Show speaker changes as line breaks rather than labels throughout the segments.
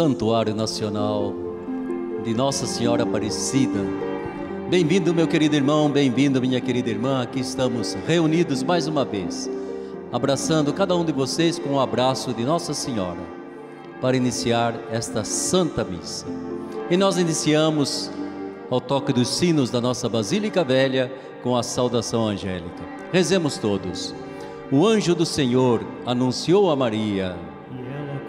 Santuário Nacional de Nossa Senhora Aparecida. Bem-vindo, meu querido irmão, bem-vindo, minha querida irmã. Aqui estamos reunidos mais uma vez, abraçando cada um de vocês com um abraço de Nossa Senhora, para iniciar esta Santa Missa. E nós iniciamos ao toque dos sinos da nossa Basílica Velha com a saudação angélica. Rezemos todos. O anjo do Senhor anunciou a Maria.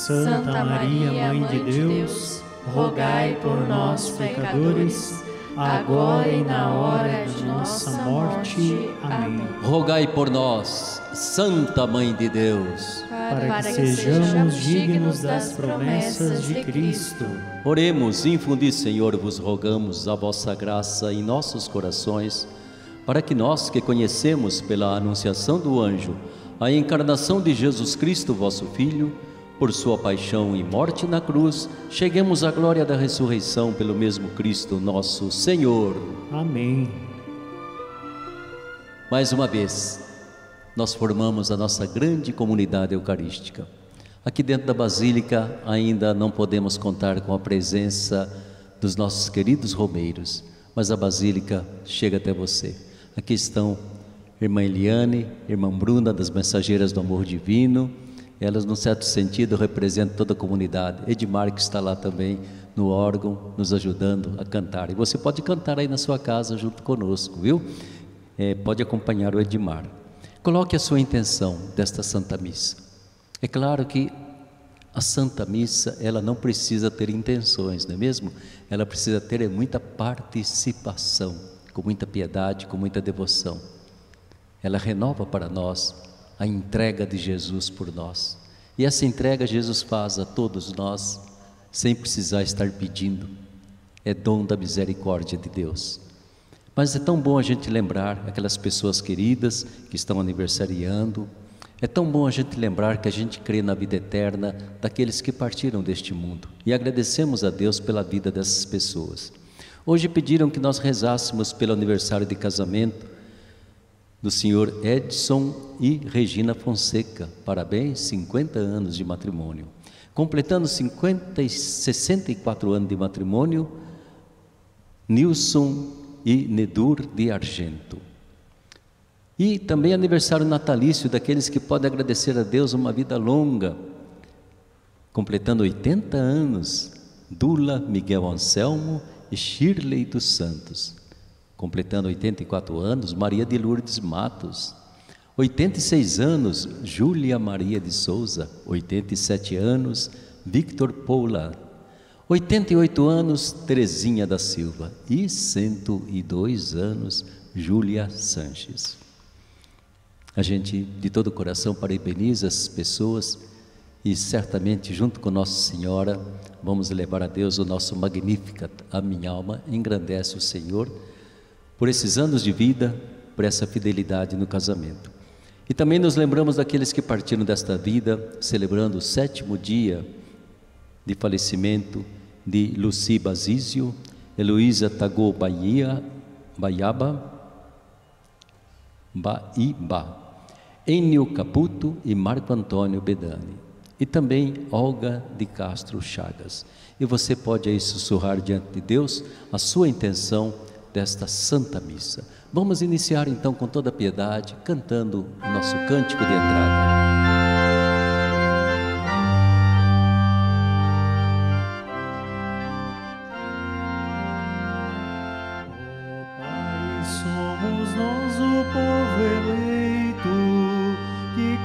Santa Maria, Mãe de Deus, rogai por nós, pecadores agora e na hora de nossa morte. Amém.
Rogai por nós, Santa Mãe de Deus,
para que sejamos dignos das promessas de Cristo.
Oremos, infundi, Senhor, vos rogamos a vossa graça em nossos corações, para que nós que conhecemos pela anunciação do anjo a encarnação de Jesus Cristo, vosso Filho, por sua paixão e morte na cruz, cheguemos à glória da ressurreição pelo mesmo Cristo, nosso Senhor.
Amém.
Mais uma vez, nós formamos a nossa grande comunidade eucarística. Aqui dentro da Basílica ainda não podemos contar com a presença dos nossos queridos romeiros, mas a Basílica chega até você. Aqui estão irmã Eliane, irmã Bruna das Mensageiras do Amor Divino, elas, num certo sentido, representam toda a comunidade. Edmar, que está lá também no órgão, nos ajudando a cantar. E você pode cantar aí na sua casa junto conosco, viu? É, pode acompanhar o Edmar. Coloque a sua intenção desta Santa Missa. É claro que a Santa Missa, ela não precisa ter intenções, não é mesmo? Ela precisa ter muita participação, com muita piedade, com muita devoção. Ela renova para nós a entrega de Jesus por nós. E essa entrega Jesus faz a todos nós, sem precisar estar pedindo. É dom da misericórdia de Deus. Mas é tão bom a gente lembrar aquelas pessoas queridas que estão aniversariando. É tão bom a gente lembrar que a gente crê na vida eterna daqueles que partiram deste mundo. E agradecemos a Deus pela vida dessas pessoas. Hoje pediram que nós rezássemos pelo aniversário de casamento do senhor Edson e Regina Fonseca. Parabéns, 50 anos de matrimônio. Completando 50 e 64 anos de matrimônio, Nilson e Nedur de Argento. E também aniversário natalício daqueles que podem agradecer a Deus uma vida longa. Completando 80 anos, Dula Miguel Anselmo e Shirley dos Santos completando 84 anos, Maria de Lourdes Matos. 86 anos, Júlia Maria de Souza. 87 anos, Victor Poula. 88 anos, Terezinha da Silva. E 102 anos, Júlia Sanches. A gente, de todo o coração, parabeniza as pessoas e certamente, junto com Nossa Senhora, vamos levar a Deus o nosso Magnificat. A minha alma engrandece o Senhor por esses anos de vida, por essa fidelidade no casamento. E também nos lembramos daqueles que partiram desta vida, celebrando o sétimo dia de falecimento de Luci Basísio, Heloísa Tagô Bahia, Baiaba, Baiba, Enio Caputo e Marco Antônio Bedani. E também Olga de Castro Chagas. E você pode aí sussurrar diante de Deus a sua intenção desta Santa Missa. Vamos iniciar então com toda piedade, cantando o nosso cântico de entrada.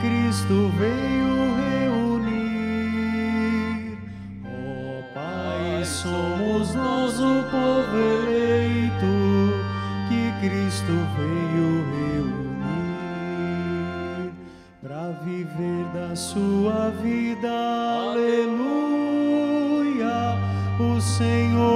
Cristo veio. Senhor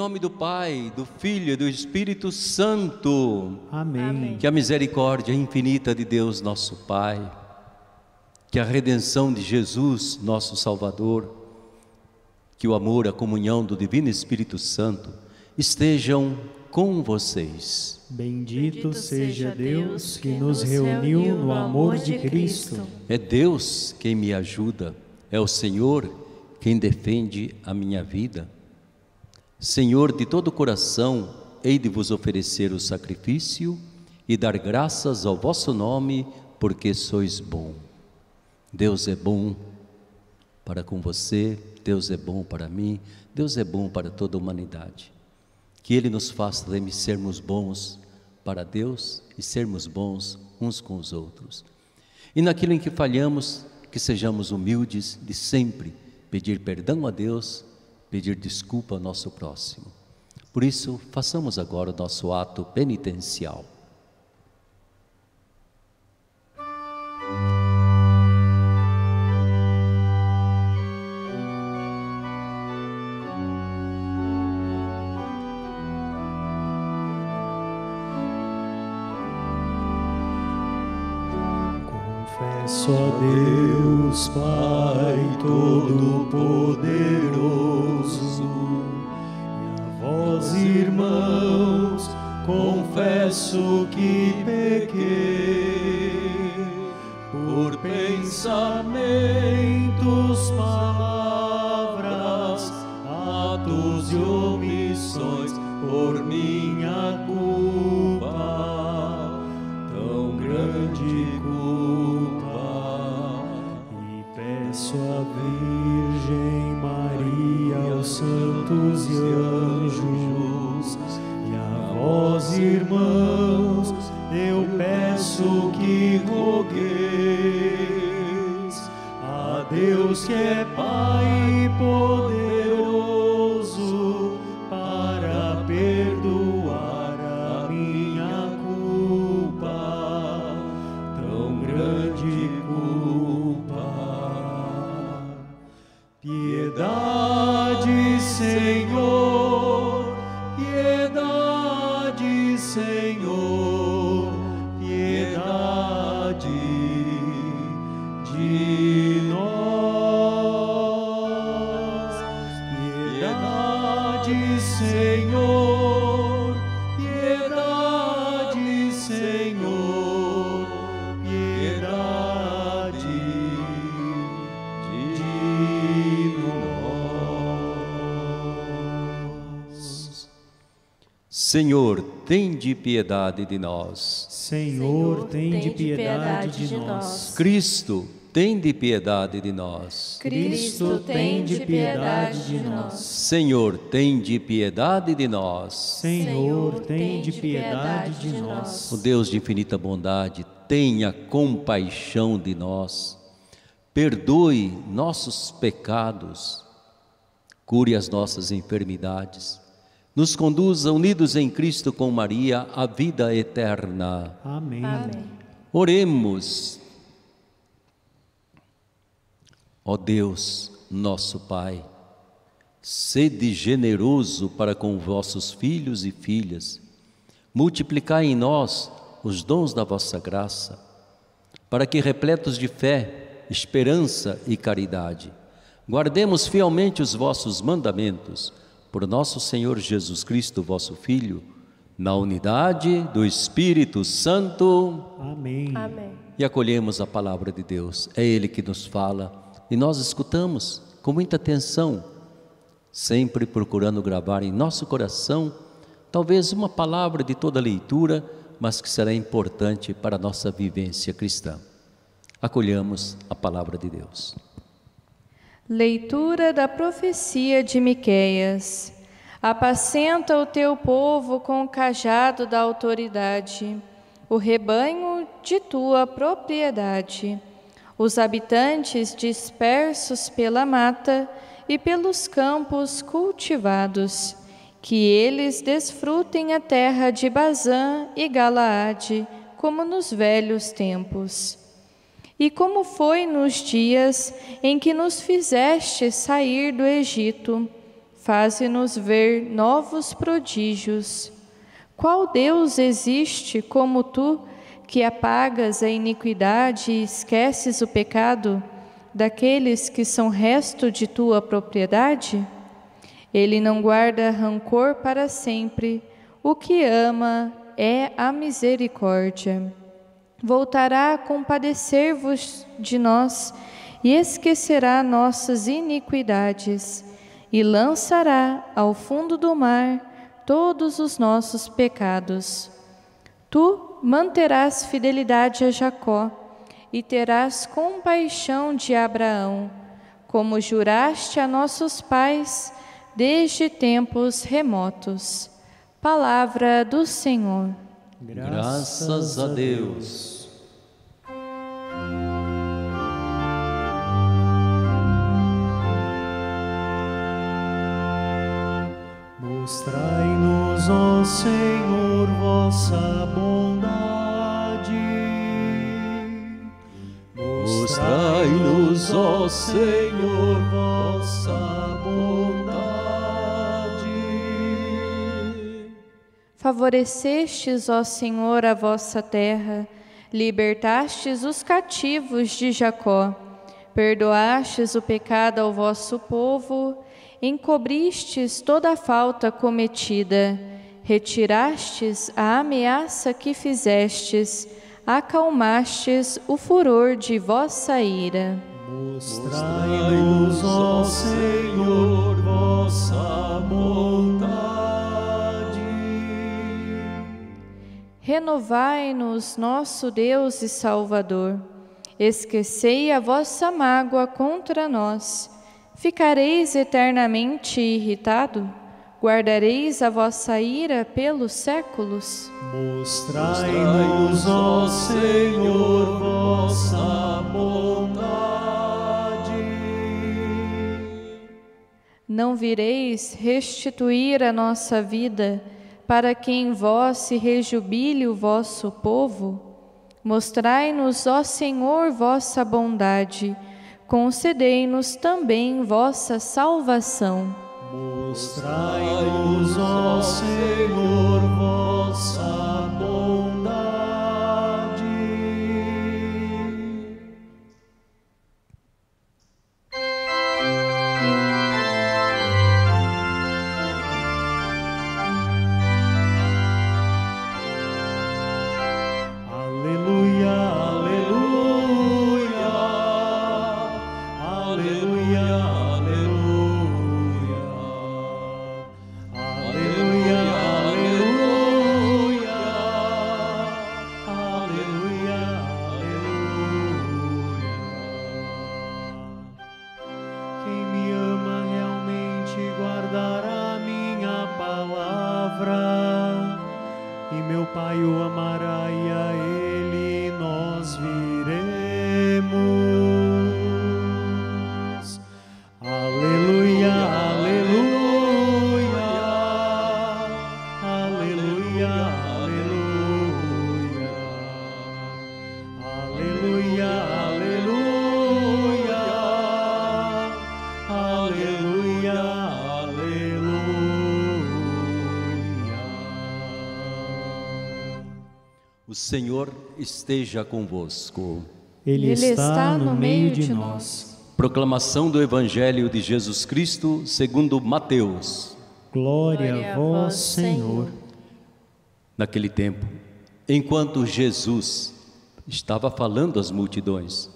nome do Pai, do Filho e do Espírito Santo.
Amém.
Que a misericórdia infinita de Deus, nosso Pai, que a redenção de Jesus, nosso Salvador, que o amor, a comunhão do Divino Espírito Santo estejam com vocês.
Bendito seja Deus que nos reuniu no amor de Cristo.
É Deus quem me ajuda, é o Senhor quem defende a minha vida. Senhor, de todo o coração, hei de vos oferecer o sacrifício e dar graças ao vosso nome, porque sois bom. Deus é bom para com você, Deus é bom para mim, Deus é bom para toda a humanidade. Que Ele nos faça também sermos bons para Deus e sermos bons uns com os outros. E naquilo em que falhamos, que sejamos humildes de sempre pedir perdão a Deus, pedir desculpa ao nosso próximo. Por isso, façamos agora o nosso ato penitencial.
Senhor,
tende piedade de nós.
Senhor, tem de piedade de nós.
Cristo, tende piedade de nós.
Cristo, tem de piedade de nós.
Senhor, tende piedade de nós.
Senhor, tem de piedade de nós.
O Deus de infinita bondade, tenha compaixão de nós. Perdoe nossos pecados. Cure as nossas enfermidades. Nos conduza unidos em Cristo com Maria à vida eterna.
Amém.
Amém.
Oremos. Ó Deus, nosso Pai, sede generoso para com vossos filhos e filhas, multiplicai em nós os dons da vossa graça, para que, repletos de fé, esperança e caridade, guardemos fielmente os vossos mandamentos, por nosso Senhor Jesus Cristo, vosso Filho, na unidade do Espírito Santo.
Amém.
Amém.
E acolhemos a palavra de Deus. É Ele que nos fala e nós escutamos com muita atenção, sempre procurando gravar em nosso coração talvez uma palavra de toda leitura, mas que será importante para a nossa vivência cristã. Acolhamos a palavra de Deus.
Leitura da profecia de Miqueias. Apacenta o teu povo com o cajado da autoridade, o rebanho de tua propriedade, os habitantes dispersos pela mata e pelos campos cultivados, que eles desfrutem a terra de Bazã e Galaade, como nos velhos tempos. E como foi nos dias em que nos fizeste sair do Egito, faze-nos ver novos prodígios. Qual Deus existe como tu, que apagas a iniquidade e esqueces o pecado daqueles que são resto de tua propriedade? Ele não guarda rancor para sempre, o que ama é a misericórdia. Voltará a compadecer-vos de nós e esquecerá nossas iniquidades e lançará ao fundo do mar todos os nossos pecados. Tu manterás fidelidade a Jacó e terás compaixão de Abraão, como juraste a nossos pais desde tempos remotos. Palavra do Senhor.
Graças a Deus.
Mostrai-nos, ó Senhor, vossa bondade.
Mostrai-nos, ó Senhor,
vossa bondade.
Favorecestes, ó Senhor, a vossa terra, libertastes os cativos de Jacó, perdoastes o pecado ao vosso povo, encobristes toda a falta cometida, retirastes a ameaça que fizestes, acalmastes o furor de vossa ira.
Mostrai-nos, ó Senhor, vossa bondade.
Renovai-nos, nosso Deus e Salvador. Esquecei a vossa mágoa contra nós. Ficareis eternamente irritado? Guardareis a vossa ira pelos séculos?
Mostrai-nos, ó Senhor, vossa bondade.
Não vireis restituir a nossa vida, para que em vós se rejubile o vosso povo? Mostrai-nos, ó Senhor, vossa bondade, concedei-nos também vossa salvação.
Mostrai-nos, ó Senhor, vossa o
Senhor esteja convosco.
Ele,
Ele
está,
está
no
no
meio
de
nós.
Proclamação do Evangelho de Jesus Cristo segundo Mateus.
Glória,
Glória
a vós, Senhor.
naquele tempo, enquanto Jesus estava falando às multidões,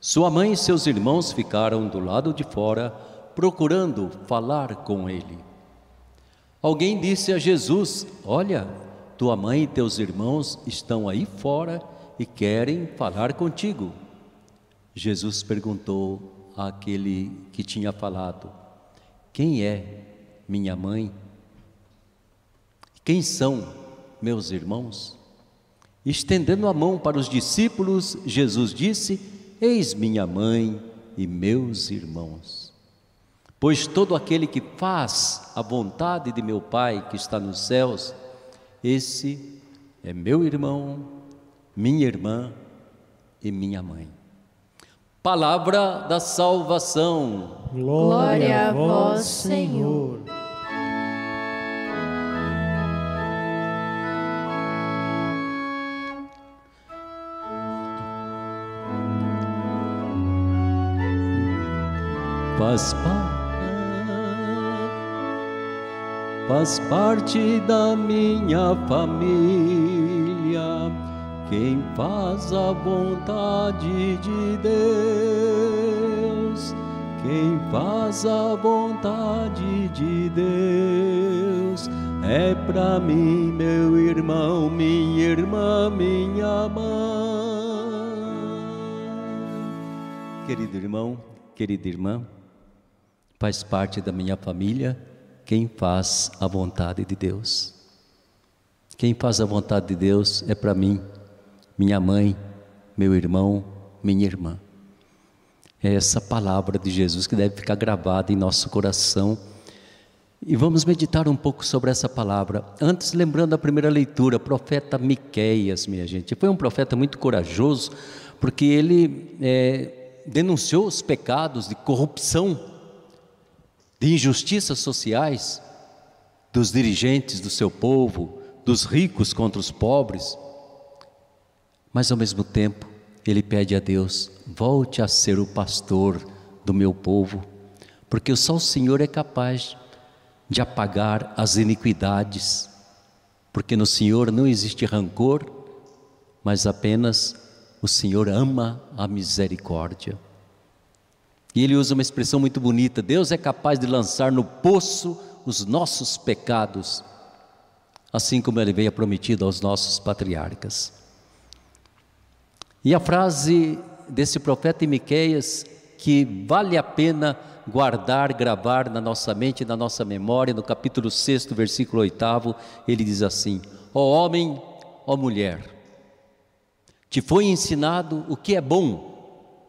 sua mãe e seus irmãos ficaram do lado de fora procurando falar com ele. Alguém disse a Jesus: Olha, tua mãe e teus irmãos estão aí fora e querem falar contigo. Jesus perguntou àquele que tinha falado: Quem é minha mãe? Quem são meus irmãos? Estendendo a mão para os discípulos, Jesus disse: Eis minha mãe e meus irmãos. Pois todo aquele que faz a vontade de meu Pai que está nos céus, esse é meu irmão, minha irmã e minha mãe. Palavra da salvação.
Glória a vós, Senhor.
Faz, faz parte da minha família. Quem faz a vontade de Deus, quem faz a vontade de Deus, é para mim, meu irmão, minha irmã, minha mãe. Querido irmão, querida irmã, faz parte da minha família quem faz a vontade de Deus. Quem faz a vontade de Deus é para mim, minha mãe, meu irmão, minha irmã. É essa palavra de Jesus que deve ficar gravada em nosso coração. E vamos meditar um pouco sobre essa palavra. Antes, lembrando a primeira leitura, profeta Miqueias, minha gente. Foi um profeta muito corajoso, porque ele é, denunciou os pecados de corrupção, de injustiças sociais dos dirigentes do seu povo, dos ricos contra os pobres mas ao mesmo tempo ele pede a Deus: volte a ser o pastor do meu povo, porque só o Senhor é capaz de apagar as iniquidades, porque no Senhor não existe rancor, mas apenas o Senhor ama a misericórdia. E ele usa uma expressão muito bonita: Deus é capaz de lançar no poço os nossos pecados, assim como ele veio prometido aos nossos patriarcas. E a frase desse profeta em Miqueias que vale a pena guardar, gravar na nossa mente, na nossa memória, no capítulo 6, versículo 8, ele diz assim: Ó oh homem, ó oh mulher, te foi ensinado o que é bom,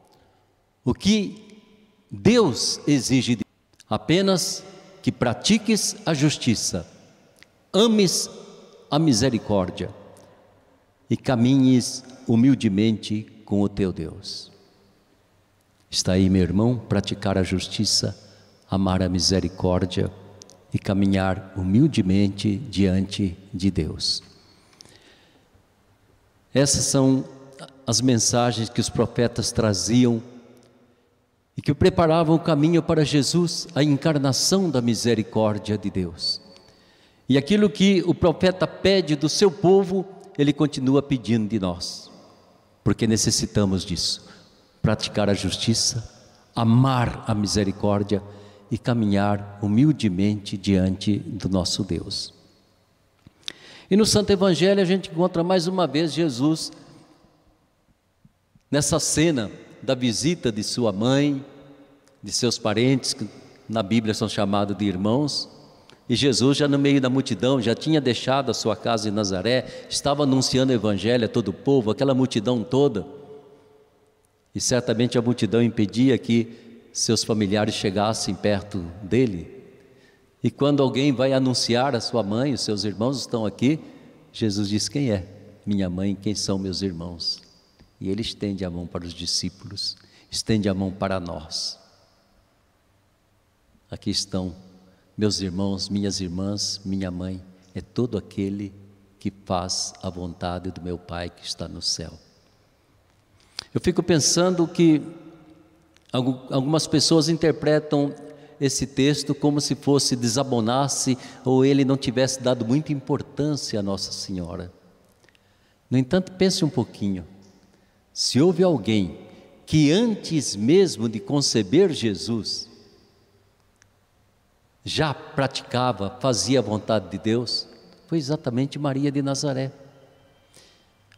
o que Deus exige de apenas que pratiques a justiça, ames a misericórdia e caminhes humildemente com o teu Deus. Está aí, meu irmão, praticar a justiça, amar a misericórdia e caminhar humildemente diante de Deus. Essas são as mensagens que os profetas traziam e que preparavam o caminho para Jesus, a encarnação da misericórdia de Deus. E aquilo que o profeta pede do seu povo, ele continua pedindo de nós porque necessitamos disso praticar a justiça, amar a misericórdia e caminhar humildemente diante do nosso Deus. E no Santo Evangelho a gente encontra mais uma vez Jesus nessa cena da visita de sua mãe, de seus parentes, que na Bíblia são chamados de irmãos, e Jesus, já no meio da multidão, já tinha deixado a sua casa em Nazaré, estava anunciando o Evangelho a todo o povo, aquela multidão toda. E certamente a multidão impedia que seus familiares chegassem perto dele. E quando alguém vai anunciar a sua mãe, os seus irmãos estão aqui, Jesus diz: Quem é minha mãe? Quem são meus irmãos? E ele estende a mão para os discípulos, estende a mão para nós. Aqui estão meus irmãos, minhas irmãs, minha mãe, é todo aquele que faz a vontade do meu Pai que está no céu. Eu fico pensando que algumas pessoas interpretam esse texto como se fosse desabonasse ou ele não tivesse dado muita importância a Nossa Senhora. No entanto, pense um pouquinho. Se houve alguém que antes mesmo de conceber Jesus já praticava, fazia a vontade de Deus, foi exatamente Maria de Nazaré.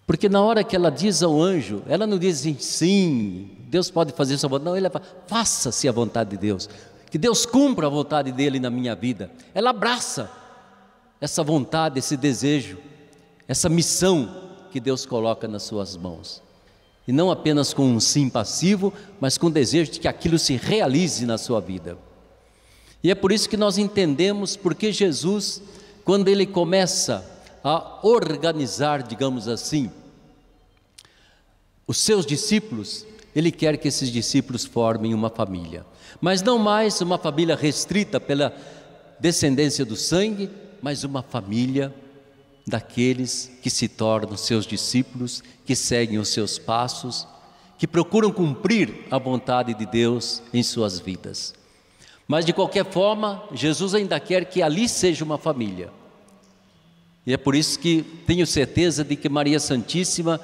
Porque na hora que ela diz ao anjo, ela não diz assim, sim, Deus pode fazer sua vontade. Não, ela fala, faça-se a vontade de Deus. Que Deus cumpra a vontade dele na minha vida. Ela abraça essa vontade, esse desejo, essa missão que Deus coloca nas suas mãos. E não apenas com um sim passivo, mas com o desejo de que aquilo se realize na sua vida. E é por isso que nós entendemos porque Jesus, quando ele começa a organizar, digamos assim, os seus discípulos, ele quer que esses discípulos formem uma família, mas não mais uma família restrita pela descendência do sangue, mas uma família daqueles que se tornam seus discípulos, que seguem os seus passos, que procuram cumprir a vontade de Deus em suas vidas. Mas de qualquer forma, Jesus ainda quer que ali seja uma família. E é por isso que tenho certeza de que Maria Santíssima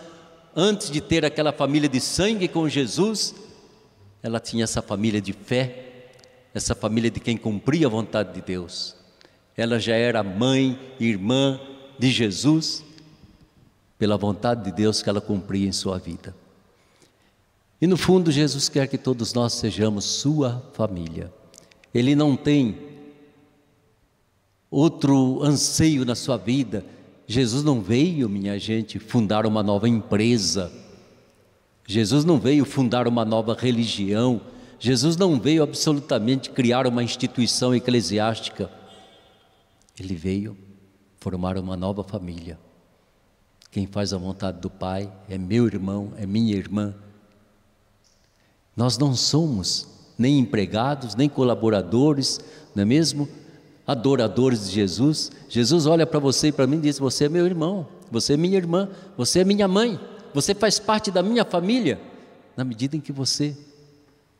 antes de ter aquela família de sangue com Jesus, ela tinha essa família de fé, essa família de quem cumpria a vontade de Deus. Ela já era mãe, irmã de Jesus, pela vontade de Deus que ela cumpria em sua vida. E no fundo, Jesus quer que todos nós sejamos sua família. Ele não tem outro anseio na sua vida Jesus não veio, minha gente, fundar uma nova empresa. Jesus não veio fundar uma nova religião. Jesus não veio absolutamente criar uma instituição eclesiástica. Ele veio formar uma nova família. Quem faz a vontade do Pai é meu irmão, é minha irmã. Nós não somos nem empregados, nem colaboradores, não é mesmo? adoradores de Jesus, Jesus olha para você e para mim e diz: Você é meu irmão, você é minha irmã, você é minha mãe, você faz parte da minha família, na medida em que você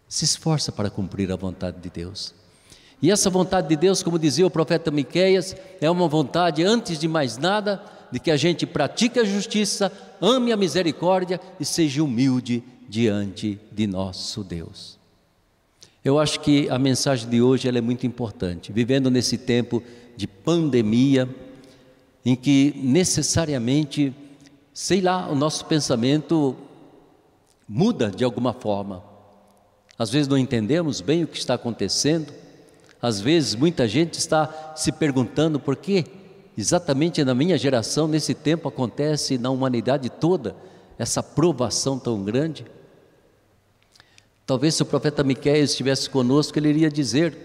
se esforça para cumprir a vontade de Deus. E essa vontade de Deus, como dizia o profeta Miqueias, é uma vontade, antes de mais nada, de que a gente pratique a justiça, ame a misericórdia e seja humilde diante de nosso Deus. Eu acho que a mensagem de hoje é muito importante. Vivendo nesse tempo de pandemia, em que necessariamente, sei lá, o nosso pensamento muda de alguma forma. Às vezes não entendemos bem o que está acontecendo, às vezes muita gente está se perguntando por que exatamente na minha geração, nesse tempo, acontece na humanidade toda essa provação tão grande. Talvez se o profeta Miqueias estivesse conosco, ele iria dizer,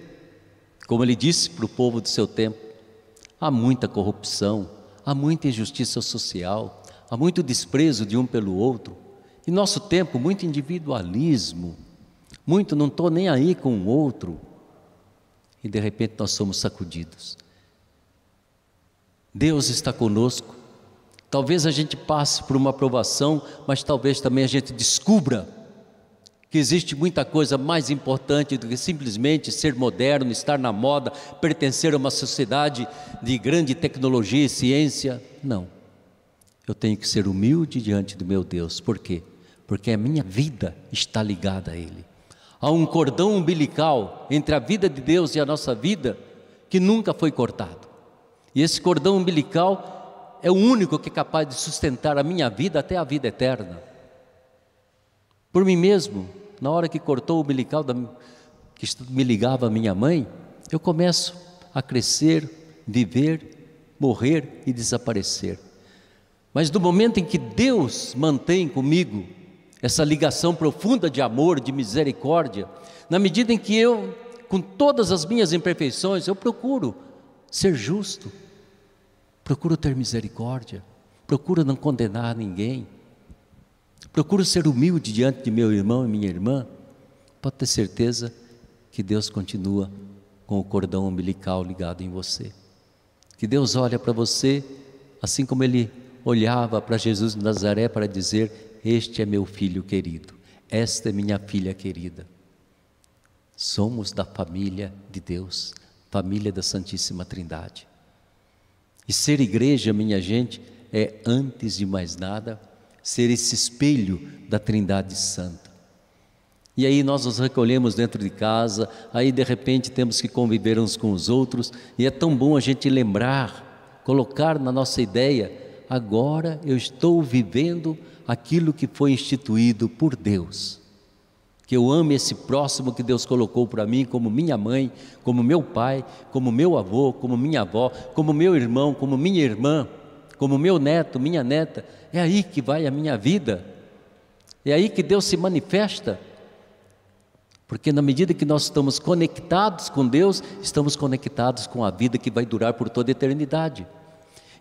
como ele disse para o povo do seu tempo: há muita corrupção, há muita injustiça social, há muito desprezo de um pelo outro. Em nosso tempo, muito individualismo, muito não estou nem aí com o outro. E de repente nós somos sacudidos. Deus está conosco. Talvez a gente passe por uma aprovação, mas talvez também a gente descubra que existe muita coisa mais importante do que simplesmente ser moderno, estar na moda, pertencer a uma sociedade de grande tecnologia e ciência. Não. Eu tenho que ser humilde diante do meu Deus. Por quê? Porque a minha vida está ligada a Ele. Há um cordão umbilical entre a vida de Deus e a nossa vida que nunca foi cortado. E esse cordão umbilical é o único que é capaz de sustentar a minha vida até a vida eterna. Por mim mesmo, na hora que cortou o umbilical da, que me ligava à minha mãe, eu começo a crescer, viver, morrer e desaparecer. Mas no momento em que Deus mantém comigo essa ligação profunda de amor, de misericórdia, na medida em que eu, com todas as minhas imperfeições, eu procuro ser justo, procuro ter misericórdia, procuro não condenar ninguém, procuro ser humilde diante de meu irmão e minha irmã, pode ter certeza que Deus continua com o cordão umbilical ligado em você. Que Deus olha para você assim como ele olhava para Jesus de Nazaré para dizer: Este é meu filho querido, esta é minha filha querida. Somos da família de Deus, família da Santíssima Trindade. E ser igreja, minha gente, é, antes de mais nada, ser esse espelho da Trindade Santa. E aí nós nos recolhemos dentro de casa, aí de repente temos que conviver uns com os outros, e é tão bom a gente lembrar, colocar na nossa ideia, agora eu estou vivendo aquilo que foi instituído por Deus. Que eu ame esse próximo que Deus colocou para mim como minha mãe, como meu pai, como meu avô, como minha avó, como meu irmão, como minha irmã como meu neto, minha neta. É aí que vai a minha vida. É aí que Deus se manifesta. Porque na medida que nós estamos conectados com Deus, estamos conectados com a vida que vai durar por toda a eternidade.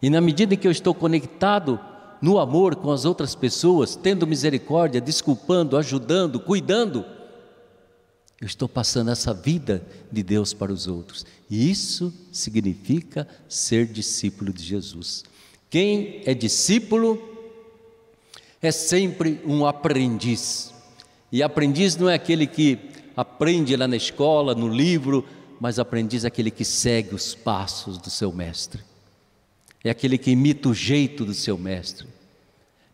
E na medida que eu estou conectado no amor com as outras pessoas, tendo misericórdia, desculpando, ajudando, cuidando, eu estou passando essa vida de Deus para os outros. E isso significa ser discípulo de Jesus. Quem é discípulo é sempre um aprendiz. E aprendiz não é aquele que aprende lá na escola, no livro, mas aprendiz é aquele que segue os passos do seu mestre. É aquele que imita o jeito do seu mestre.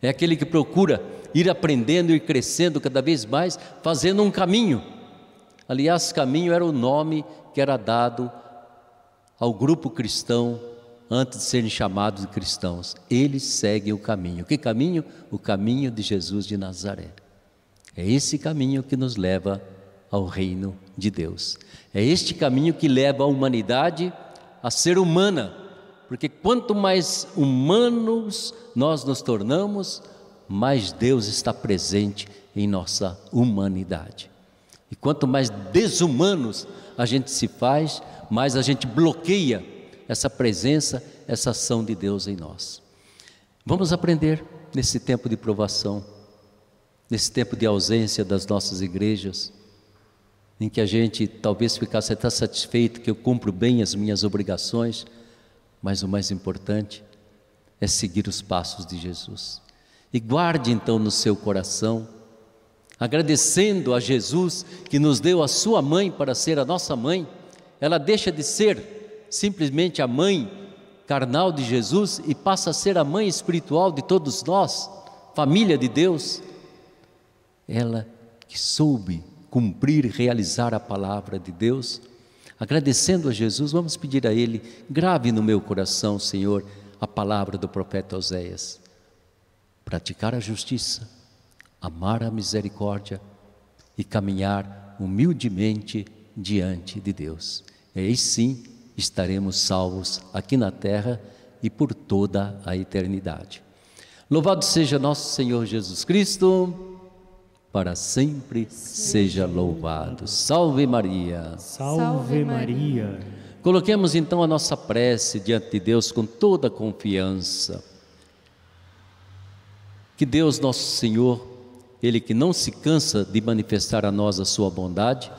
É aquele que procura ir aprendendo e crescendo cada vez mais, fazendo um caminho. Aliás, caminho era o nome que era dado ao grupo cristão antes de serem chamados de cristãos. Eles seguem o caminho. Que caminho? O caminho de Jesus de Nazaré. É esse caminho que nos leva ao reino de Deus. É este caminho que leva a humanidade a ser humana, porque quanto mais humanos nós nos tornamos, mais Deus está presente em nossa humanidade. E quanto mais desumanos a gente se faz, mais a gente bloqueia essa presença, essa ação de Deus em nós. Vamos aprender nesse tempo de provação, nesse tempo de ausência das nossas igrejas, em que a gente talvez ficasse até satisfeito que eu cumpro bem as minhas obrigações, mas o mais importante é seguir os passos de Jesus. E guarde então no seu coração, agradecendo a Jesus que nos deu a sua mãe para ser a nossa mãe, ela deixa de ser simplesmente a mãe carnal de Jesus e passa a ser a mãe espiritual de todos nós, família de Deus. Ela que soube cumprir e realizar a palavra de Deus, agradecendo a Jesus, vamos pedir a Ele, grave no meu coração, Senhor, a palavra do profeta Oséias: praticar a justiça, amar a misericórdia e caminhar humildemente diante de Deus. E aí sim estaremos salvos aqui na terra e por toda a eternidade. Louvado seja nosso Senhor Jesus Cristo, para sempre seja louvado. Salve Maria.
Salve Maria.
Coloquemos então a nossa prece diante de Deus com toda confiança. Que Deus, nosso Senhor, Ele que não se cansa de manifestar a nós a sua bondade,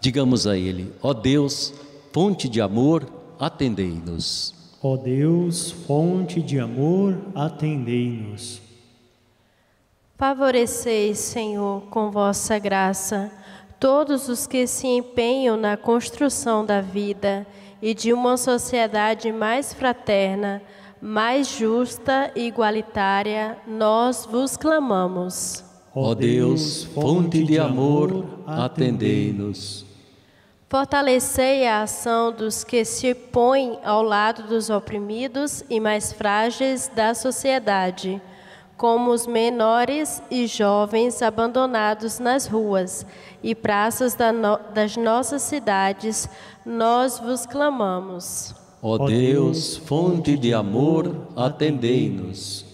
digamos a Ele: ó Deus, fonte de amor, atendei-nos.
Ó Deus, fonte de amor, atendei-nos.
Favoreceis, Senhor, com vossa graça, todos os que se empenham na construção da vida e de uma sociedade mais fraterna, mais justa e igualitária, nós vos clamamos.
Ó Deus, fonte de amor, atendei-nos.
Fortalecei a ação dos que se põem ao lado dos oprimidos e mais frágeis da sociedade, como os menores e jovens abandonados nas ruas e praças das nossas cidades, nós vos clamamos.
Ó Deus, fonte de amor, atendei-nos.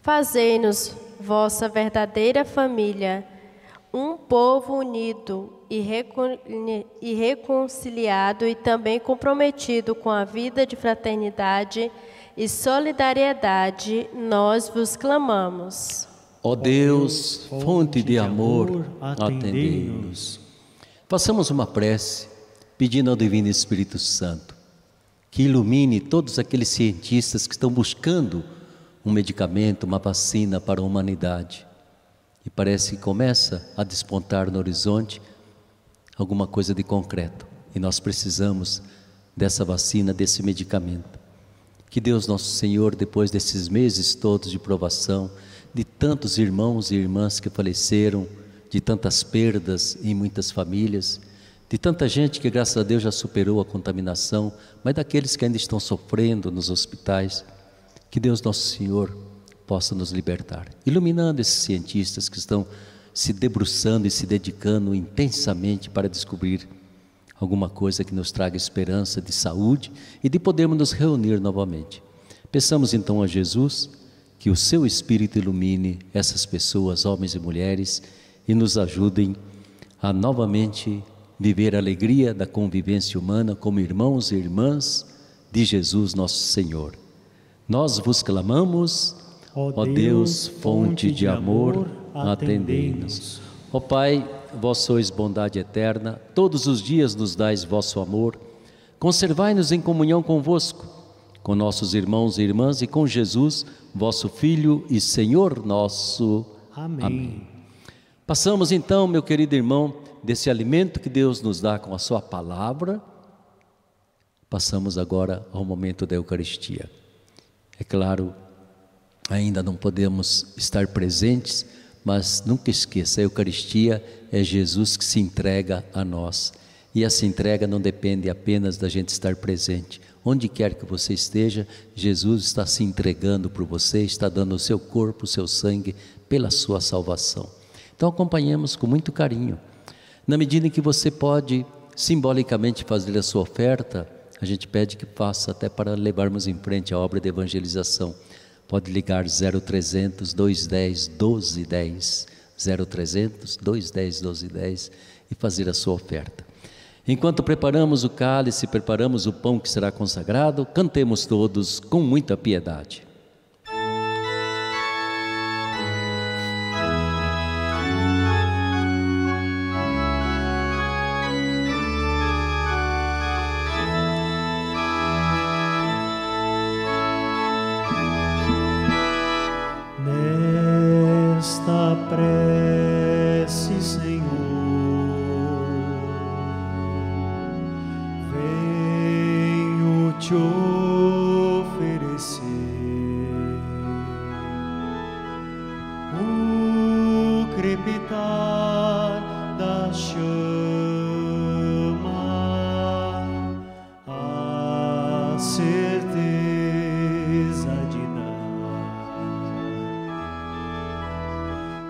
Fazei-nos vossa verdadeira família, um povo unido e reconciliado e também comprometido com a vida de fraternidade e solidariedade, nós vos clamamos.
Ó Deus, fonte de amor, atendei-nos. Façamos uma prece pedindo ao Divino Espírito Santo que ilumine todos aqueles cientistas que estão buscando um medicamento, uma vacina para a humanidade. E parece que começa a despontar no horizonte alguma coisa de concreto e nós precisamos dessa vacina, desse medicamento. Que Deus nosso Senhor, depois desses meses todos de provação, de tantos irmãos e irmãs que faleceram, de tantas perdas em muitas famílias, de tanta gente que, graças a Deus, já superou a contaminação, mas daqueles que ainda estão sofrendo nos hospitais, que Deus Nosso Senhor possa nos libertar, iluminando esses cientistas que estão se debruçando e se dedicando intensamente para descobrir alguma coisa que nos traga esperança de saúde e de podermos nos reunir novamente. Peçamos então a Jesus que o seu Espírito ilumine essas pessoas, homens e mulheres, e nos ajudem a novamente viver a alegria da convivência humana como irmãos e irmãs de Jesus nosso Senhor. Nós vos clamamos, ó Deus, fonte de amor, atendei-nos. Ó Pai, vós sois bondade eterna, todos os dias nos dais vosso amor. Conservai-nos em comunhão convosco, com nossos irmãos e irmãs e com Jesus, vosso Filho e Senhor nosso.
Amém. Amém.
Passamos então, meu querido irmão, desse alimento que Deus nos dá com a Sua palavra, passamos agora ao momento da Eucaristia. É claro, ainda não podemos estar presentes, mas nunca esqueça: a Eucaristia é Jesus que se entrega a nós. E essa entrega não depende apenas da gente estar presente. Onde quer que você esteja, Jesus está se entregando por você, está dando o seu corpo, o seu sangue pela sua salvação. Então acompanhemos com muito carinho na medida em que você pode simbolicamente fazer a sua oferta, a gente pede que faça até para levarmos em frente a obra de evangelização. Pode ligar 0300 210 1210, 0300 210 1210 e fazer a sua oferta. Enquanto preparamos o cálice, preparamos o pão que será consagrado, cantemos todos com muita piedade.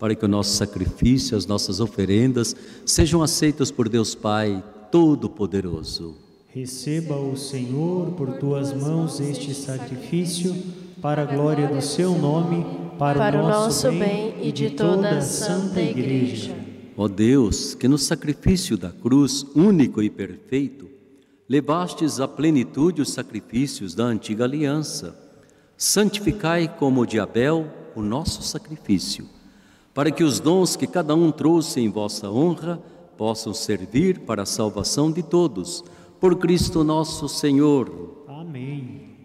para que o nosso sacrifício, as nossas oferendas sejam aceitas por Deus Pai Todo-Poderoso.
Receba o Senhor por tuas mãos este sacrifício, para a glória do seu nome, para, para o nosso bem e de toda a Santa Igreja.
Ó Deus, que no sacrifício da cruz, único e perfeito, levastes à plenitude os sacrifícios da antiga aliança, santificai como o de Abel o nosso sacrifício, para que os dons que cada um trouxe em vossa honra possam servir para a salvação de todos, por Cristo nosso Senhor.
Amém.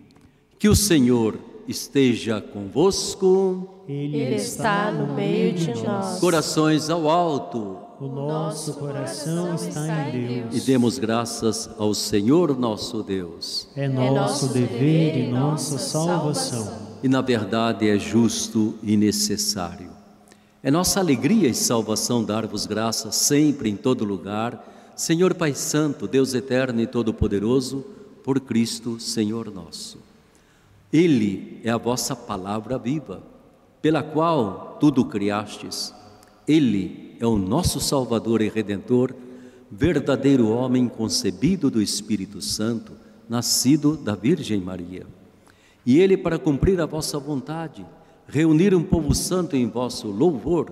Que o Senhor esteja convosco.
Ele está no meio de nós.
Corações ao alto.
O nosso coração está em Deus.
E demos graças ao Senhor nosso Deus.
É nosso dever e nossa salvação
e na verdade é justo e necessário. É nossa alegria e salvação dar-vos graças sempre em todo lugar, Senhor Pai Santo, Deus eterno e todo-poderoso, por Cristo, Senhor nosso. Ele é a vossa palavra viva, pela qual tudo criastes. Ele é o nosso Salvador e Redentor, verdadeiro homem concebido do Espírito Santo, nascido da Virgem Maria. E ele, para cumprir a vossa vontade, reunir um povo santo em vosso louvor,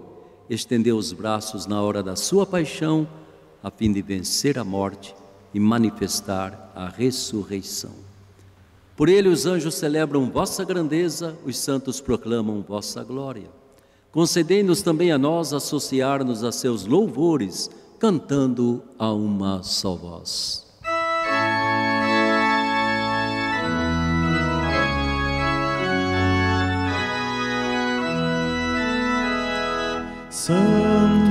estendeu os braços na hora da sua paixão, a fim de vencer a morte e manifestar a ressurreição. Por ele os anjos celebram vossa grandeza, os santos proclamam vossa glória. Concedei-nos também a nós associar-nos a seus louvores, cantando a uma só voz.
Santo,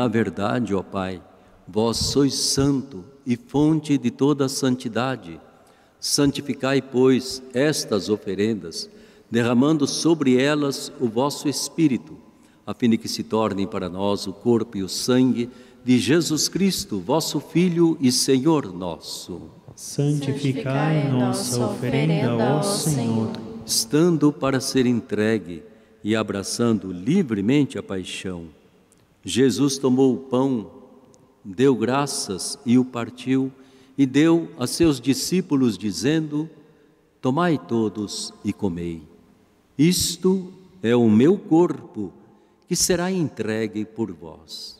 Na verdade, ó Pai, vós sois santo e fonte de toda a santidade. Santificai, pois, estas oferendas, derramando sobre elas o vosso Espírito, a fim de que se tornem para nós o corpo e o sangue de Jesus Cristo, vosso Filho e Senhor nosso.
Santificai nossa oferenda, ó Senhor.
estando para ser entregue e abraçando livremente a paixão. Jesus tomou o pão, deu graças e o partiu, e deu a seus discípulos, dizendo: Tomai todos e comei. Isto é o meu corpo, que será entregue por vós.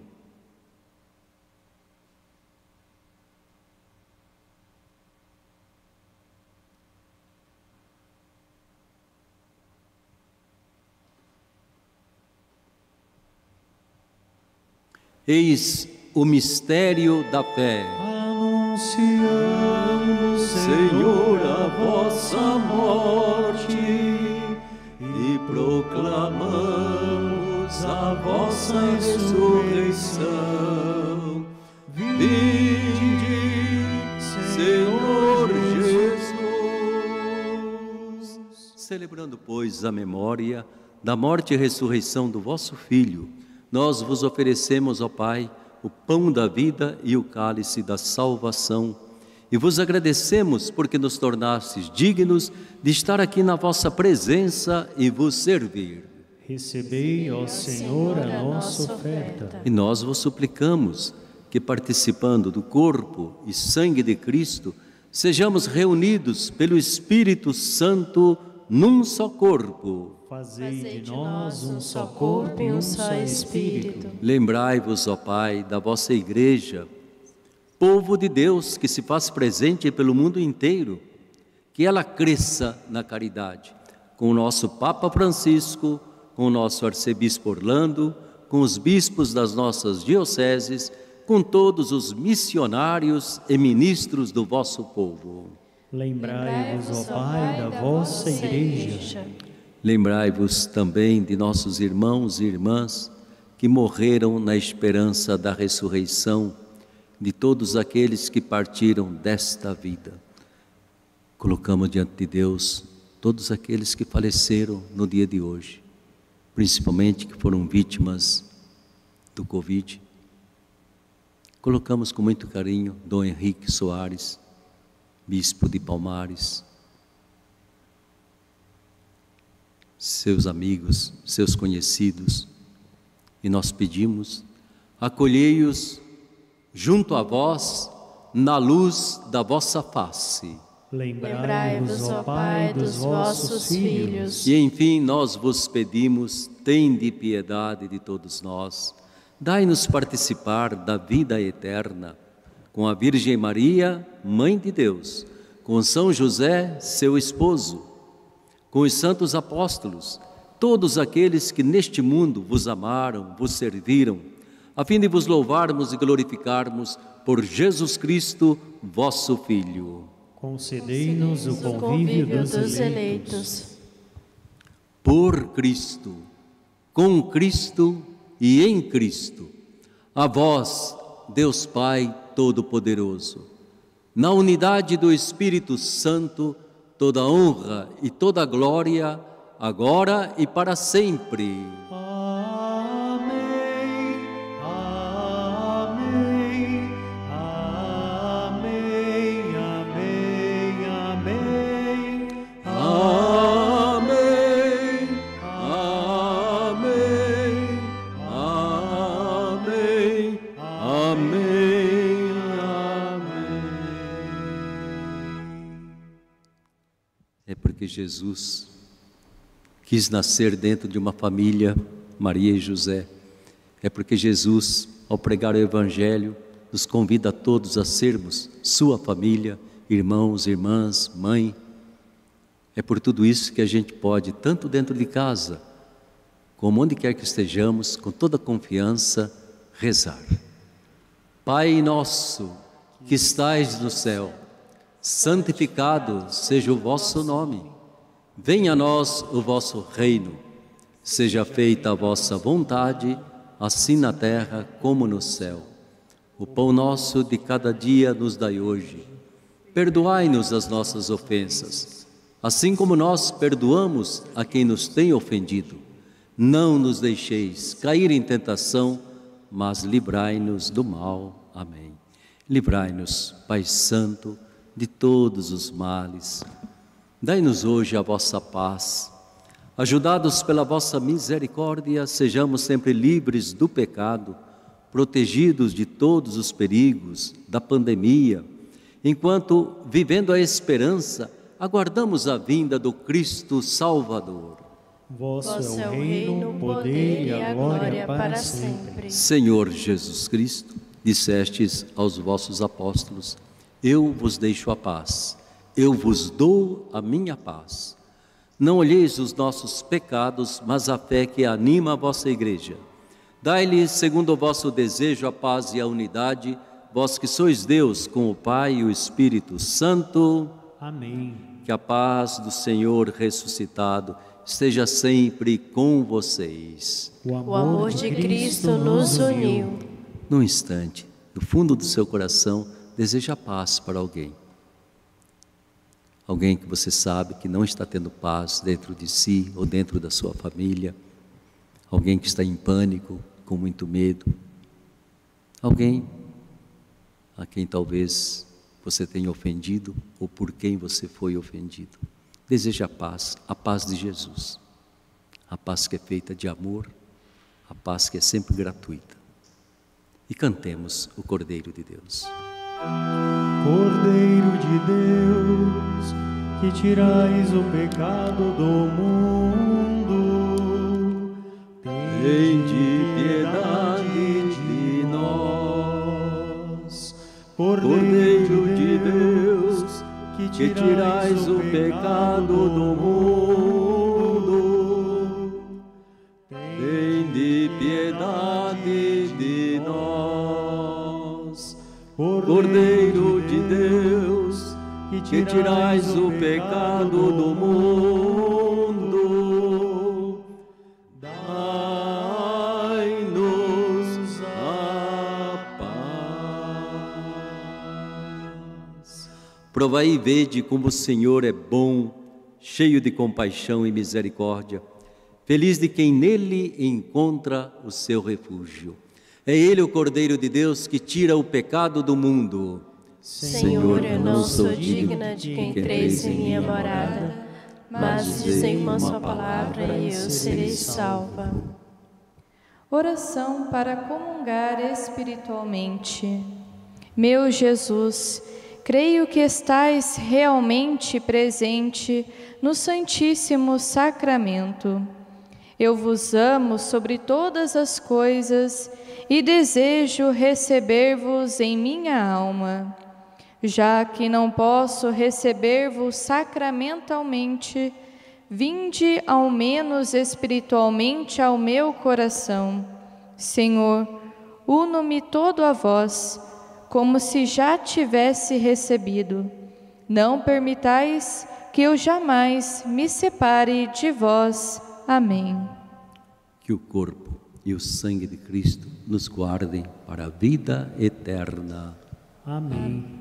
Eis o mistério da fé.
Anunciamos,
Senhor, a vossa morte e proclamamos a vossa ressurreição. Vinde, Senhor Jesus. Celebrando, pois, a memória da morte e ressurreição do vosso Filho, nós vos oferecemos, ó Pai, o pão da vida e o cálice da salvação. E vos agradecemos porque nos tornastes dignos de estar aqui na vossa presença e vos servir.
Recebei, ó Senhor, a nossa oferta.
E nós vos suplicamos que, participando do corpo e sangue de Cristo, sejamos reunidos pelo Espírito Santo num só corpo.
Fazei de nós um só corpo e um só Espírito.
Lembrai-vos, ó Pai, da vossa Igreja, povo de Deus que se faz presente pelo mundo inteiro, que ela cresça na caridade, com o nosso Papa Francisco, com o nosso arcebispo Orlando, com os bispos das nossas dioceses, com todos os missionários e ministros do vosso povo.
Lembrai-vos, ó Pai, da vossa Igreja.
Lembrai-vos também de nossos irmãos e irmãs que morreram na esperança da ressurreição de todos aqueles que partiram desta vida. Colocamos diante de Deus todos aqueles que faleceram no dia de hoje, principalmente que foram vítimas do Covid. Colocamos com muito carinho Dom Henrique Soares, bispo de Palmares, seus amigos, seus conhecidos, e nós pedimos: acolhei-os junto a vós na luz da vossa face.
Lembrai-vos, ó Pai, dos vossos filhos.
E enfim, nós vos pedimos, tende piedade de todos nós. Dai-nos participar da vida eterna com a Virgem Maria, Mãe de Deus, com São José, seu esposo, com os santos apóstolos, todos aqueles que neste mundo vos amaram, vos serviram, a fim de vos louvarmos e glorificarmos por Jesus Cristo, vosso Filho.
Concedei-nos o convívio dos eleitos.
Por Cristo, com Cristo e em Cristo, a vós, Deus Pai Todo-Poderoso, na unidade do Espírito Santo, toda honra e toda glória, agora e para sempre. Jesus quis nascer dentro de uma família, Maria e José. É porque Jesus, ao pregar o Evangelho, nos convida a todos a sermos sua família, irmãos, irmãs, mãe. É por tudo isso que a gente pode, tanto dentro de casa, como onde quer que estejamos, com toda confiança, rezar. Pai nosso que estais no céu, santificado seja o vosso nome. Venha a nós o vosso reino, seja feita a vossa vontade, assim na terra como no céu. O pão nosso de cada dia nos dai hoje. Perdoai-nos as nossas ofensas, assim como nós perdoamos a quem nos tem ofendido. Não nos deixeis cair em tentação, mas livrai-nos do mal. Amém. Livrai-nos, Pai Santo, de todos os males Dai-nos hoje a vossa paz. Ajudados pela vossa misericórdia, sejamos sempre livres do pecado, protegidos de todos os perigos da pandemia, enquanto, vivendo a esperança, aguardamos a vinda do Cristo Salvador.
Vosso é o reino, o poder e a glória para sempre.
Senhor Jesus Cristo, dissestes aos vossos apóstolos: Eu vos deixo a paz eu vos dou a minha paz. Não olheis os nossos pecados, mas a fé que anima a vossa igreja. Dai-lhe, segundo o vosso desejo, a paz e a unidade, vós que sois Deus com o Pai e o Espírito Santo.
Amém.
Que a paz do Senhor ressuscitado esteja sempre com vocês.
O amor, o amor de Cristo nos uniu.
Num instante, no fundo do seu coração, deseja paz para alguém alguém que você sabe que não está tendo paz dentro de si ou dentro da sua família, alguém que está em pânico, com muito medo, alguém a quem talvez você tenha ofendido ou por quem você foi ofendido. Deseja a paz, a paz de Jesus, a paz que é feita de amor, a paz que é sempre gratuita. E cantemos o Cordeiro de Deus.
Cordeiro de Deus, que tirais o pecado do mundo.
Tende piedade de nós,
Cordeiro de Deus,
que tirais o pecado do mundo. Tende piedade de nós, Cordeiro Deus, que tirais o pecado do mundo, dai-nos a paz.
Provai e vede como o Senhor é bom, cheio de compaixão e misericórdia. Feliz de quem nele encontra o seu refúgio. É ele o Cordeiro de Deus que tira o pecado do mundo.
Senhor, eu não sou digna de que entreis em minha morada, mas dizei uma só palavra e eu serei salva. Oração para comungar espiritualmente. Meu Jesus, creio que estais realmente presente no Santíssimo Sacramento. Eu vos amo sobre todas as coisas e desejo receber-vos em minha alma. Já que não posso receber-vos sacramentalmente, vinde ao menos espiritualmente ao meu coração. Senhor, uno-me todo a vós, como se já tivesse recebido. Não permitais que eu jamais me separe de vós. Amém.
Que o corpo e o sangue de Cristo nos guardem para a vida eterna.
Amém.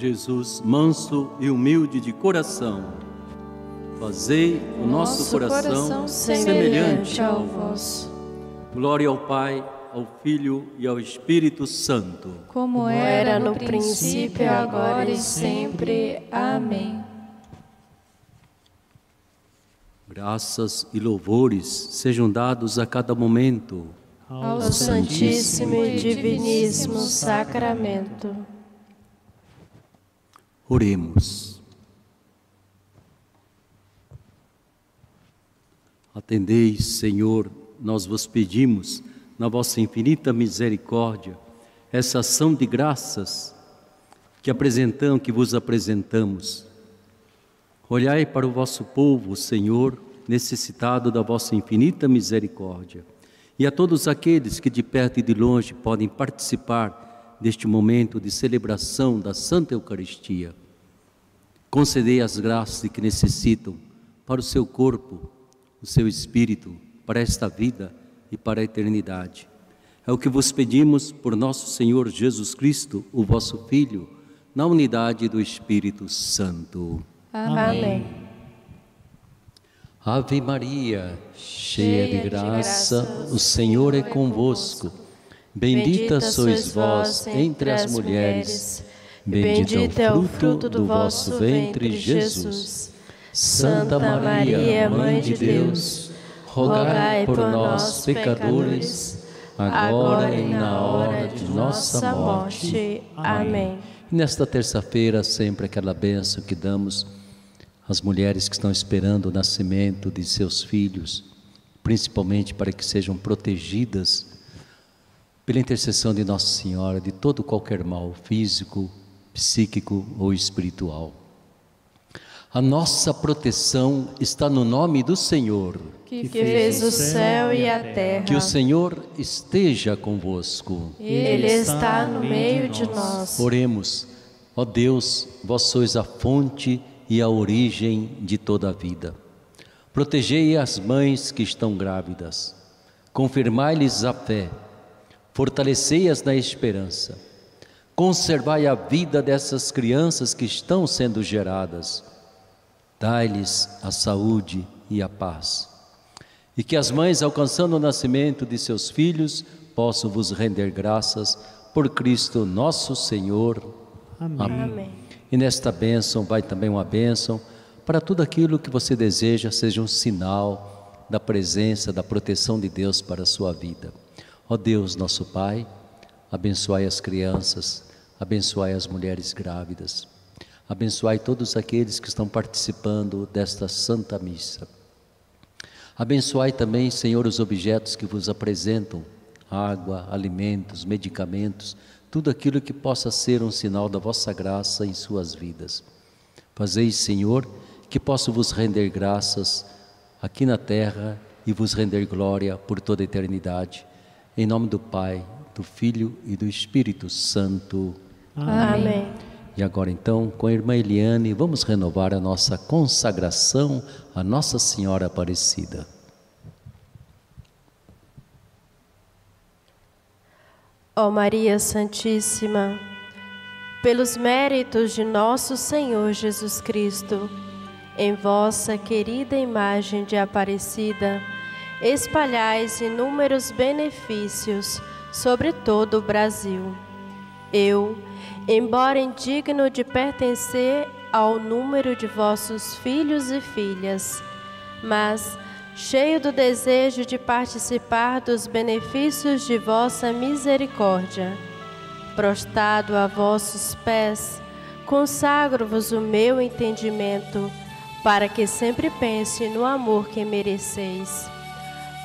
Jesus, manso e humilde de coração, fazei o nosso, coração, semelhante
ao vosso,
Glória ao Pai, ao Filho e ao Espírito Santo.
como era no princípio, agora e sempre. Amém.
Graças e louvores sejam dados a cada momento
Ao Santíssimo e Diviníssimo Sacramento.
Oremos. Atendeis, Senhor, nós vos pedimos, na vossa infinita misericórdia, essa ação de graças que apresentam, que vos apresentamos. Olhai para o vosso povo, Senhor, necessitado da vossa infinita misericórdia, e a todos aqueles que de perto e de longe podem participar deste momento de celebração da Santa Eucaristia. Concedei as graças que necessitam para o seu corpo, o seu espírito, para esta vida e para a eternidade. É o que vos pedimos por nosso Senhor Jesus Cristo, o vosso Filho, na unidade do Espírito Santo.
Amém.
Ave Maria, cheia de graça, o Senhor é convosco. Bendita sois vós entre as mulheres. Bendito é o fruto do vosso ventre, Jesus. Santa Maria, Mãe de Deus, rogai por nós, pecadores, agora e na hora de nossa morte. Amém. Nesta terça-feira, sempre aquela bênção que damos às mulheres que estão esperando o nascimento de seus filhos, principalmente para que sejam protegidas pela intercessão de Nossa Senhora de todo qualquer mal físico, psíquico ou espiritual. A nossa proteção está no nome do Senhor,
que fez o céu e a terra.
Que o Senhor esteja convosco.
Ele está no meio de nós.
Oremos. Ó Deus, vós sois a fonte e a origem de toda a vida. Protegei as mães que estão grávidas. Confirmai-lhes a fé. Fortalecei-as na esperança. Conservai a vida dessas crianças que estão sendo geradas Dai-lhes a saúde e a paz. E que as mães, alcançando o nascimento de seus filhos, possam vos render graças por Cristo nosso Senhor.
Amém. Amém.
E nesta bênção vai também uma bênção para tudo aquilo que você deseja seja um sinal da presença, da proteção de Deus para a sua vida. Ó Deus, nosso Pai, abençoai as crianças, abençoai as mulheres grávidas. Abençoai todos aqueles que estão participando desta Santa Missa. Abençoai também, Senhor, os objetos que vos apresentam: água, alimentos, medicamentos, tudo aquilo que possa ser um sinal da vossa graça em suas vidas. Fazeis, Senhor, que possa vos render graças aqui na terra e vos render glória por toda a eternidade. Em nome do Pai, do Filho e do Espírito Santo.
Amém. Amém.
E agora então, com a irmã Eliane, vamos renovar a nossa consagração a Nossa Senhora Aparecida.
Ó oh Maria Santíssima, pelos méritos de nosso Senhor Jesus Cristo, em vossa querida imagem de Aparecida, espalhais inúmeros benefícios sobre todo o Brasil. Eu, embora indigno de pertencer ao número de vossos filhos e filhas, mas cheio do desejo de participar dos benefícios de vossa misericórdia. Prostrado a vossos pés, consagro-vos o meu entendimento, para que sempre pense no amor que mereceis.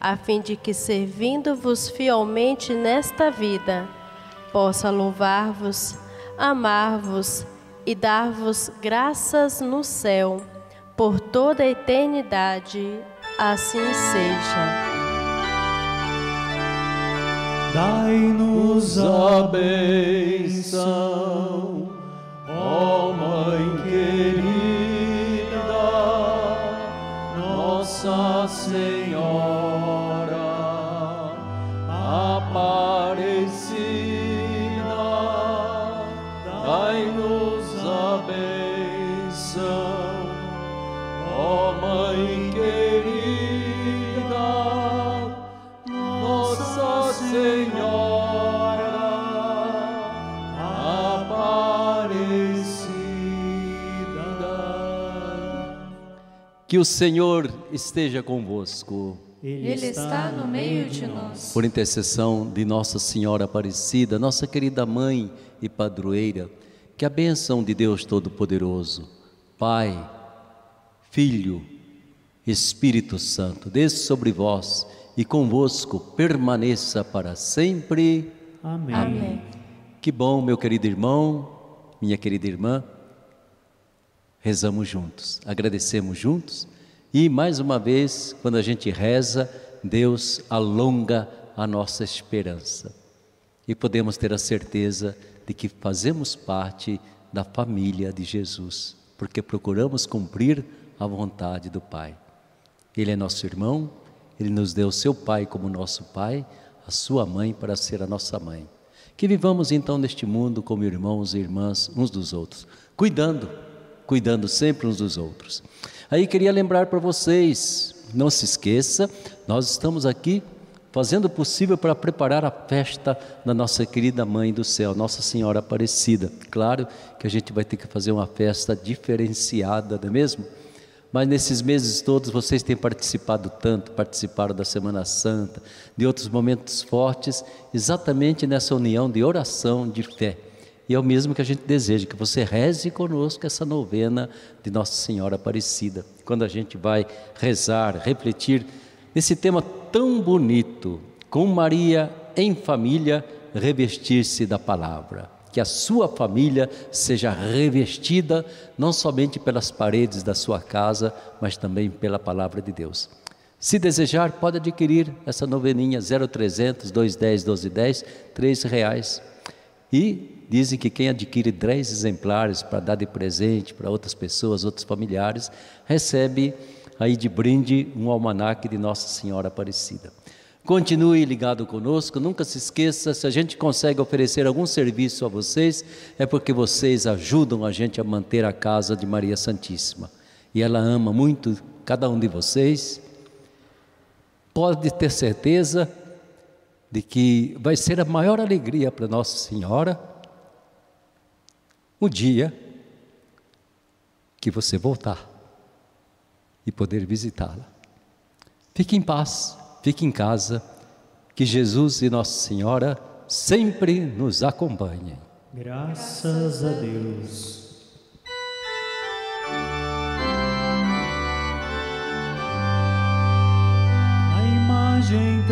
a fim de que, servindo-vos fielmente nesta vida, possa louvar-vos, amar-vos e dar-vos graças no céu por toda a eternidade. Assim seja.
Dai-nos a bênção,
Ó Mãe querida, Nossa Senhora Aparecida,
Que o Senhor esteja convosco.
Ele está no meio de nós.
Por intercessão de Nossa Senhora Aparecida, nossa querida mãe e padroeira, que a bênção de Deus Todo-Poderoso, Pai, Filho, Espírito Santo, desça sobre vós e convosco permaneça para sempre.
Amém.
Amém.
Que bom, meu querido irmão, minha querida irmã. Rezamos juntos, agradecemos juntos e mais uma vez, quando a gente reza, Deus alonga a nossa esperança e podemos ter a certeza de que fazemos parte da família de Jesus, porque procuramos cumprir a vontade do Pai. Ele é nosso irmão, ele nos deu seu Pai como nosso Pai, a sua mãe para ser a nossa mãe. Que vivamos então neste mundo como irmãos e irmãs uns dos outros, cuidando, cuidando sempre uns dos outros. Aí queria lembrar para vocês, não se esqueça, nós estamos aqui fazendo o possível para preparar a festa da nossa querida Mãe do Céu, Nossa Senhora Aparecida. Claro que a gente vai ter que fazer uma festa diferenciada, não é mesmo? Mas nesses meses todos vocês têm participado tanto, participaram da Semana Santa, de outros momentos fortes, exatamente nessa união de oração, de fé. E é o mesmo que a gente deseja, que você reze conosco essa novena de Nossa Senhora Aparecida. Quando a gente vai rezar, refletir nesse tema tão bonito, com Maria em família, revestir-se da palavra. Que a sua família seja revestida não somente pelas paredes da sua casa, mas também pela palavra de Deus. Se desejar, pode adquirir essa noveninha 0300 210 1210, três reais. E dizem que quem adquire 10 exemplares para dar de presente para outras pessoas, outros familiares, recebe aí de brinde um almanaque de Nossa Senhora Aparecida. Continue ligado conosco, nunca se esqueça, se a gente consegue oferecer algum serviço a vocês, é porque vocês ajudam a gente a manter a casa de Maria Santíssima. E ela ama muito cada um de vocês. Pode ter certeza de que vai ser a maior alegria para Nossa Senhora o dia que você voltar e poder visitá-la. Fique em paz, fique em casa, que Jesus e Nossa Senhora sempre nos acompanhem.
Graças a Deus. A imagem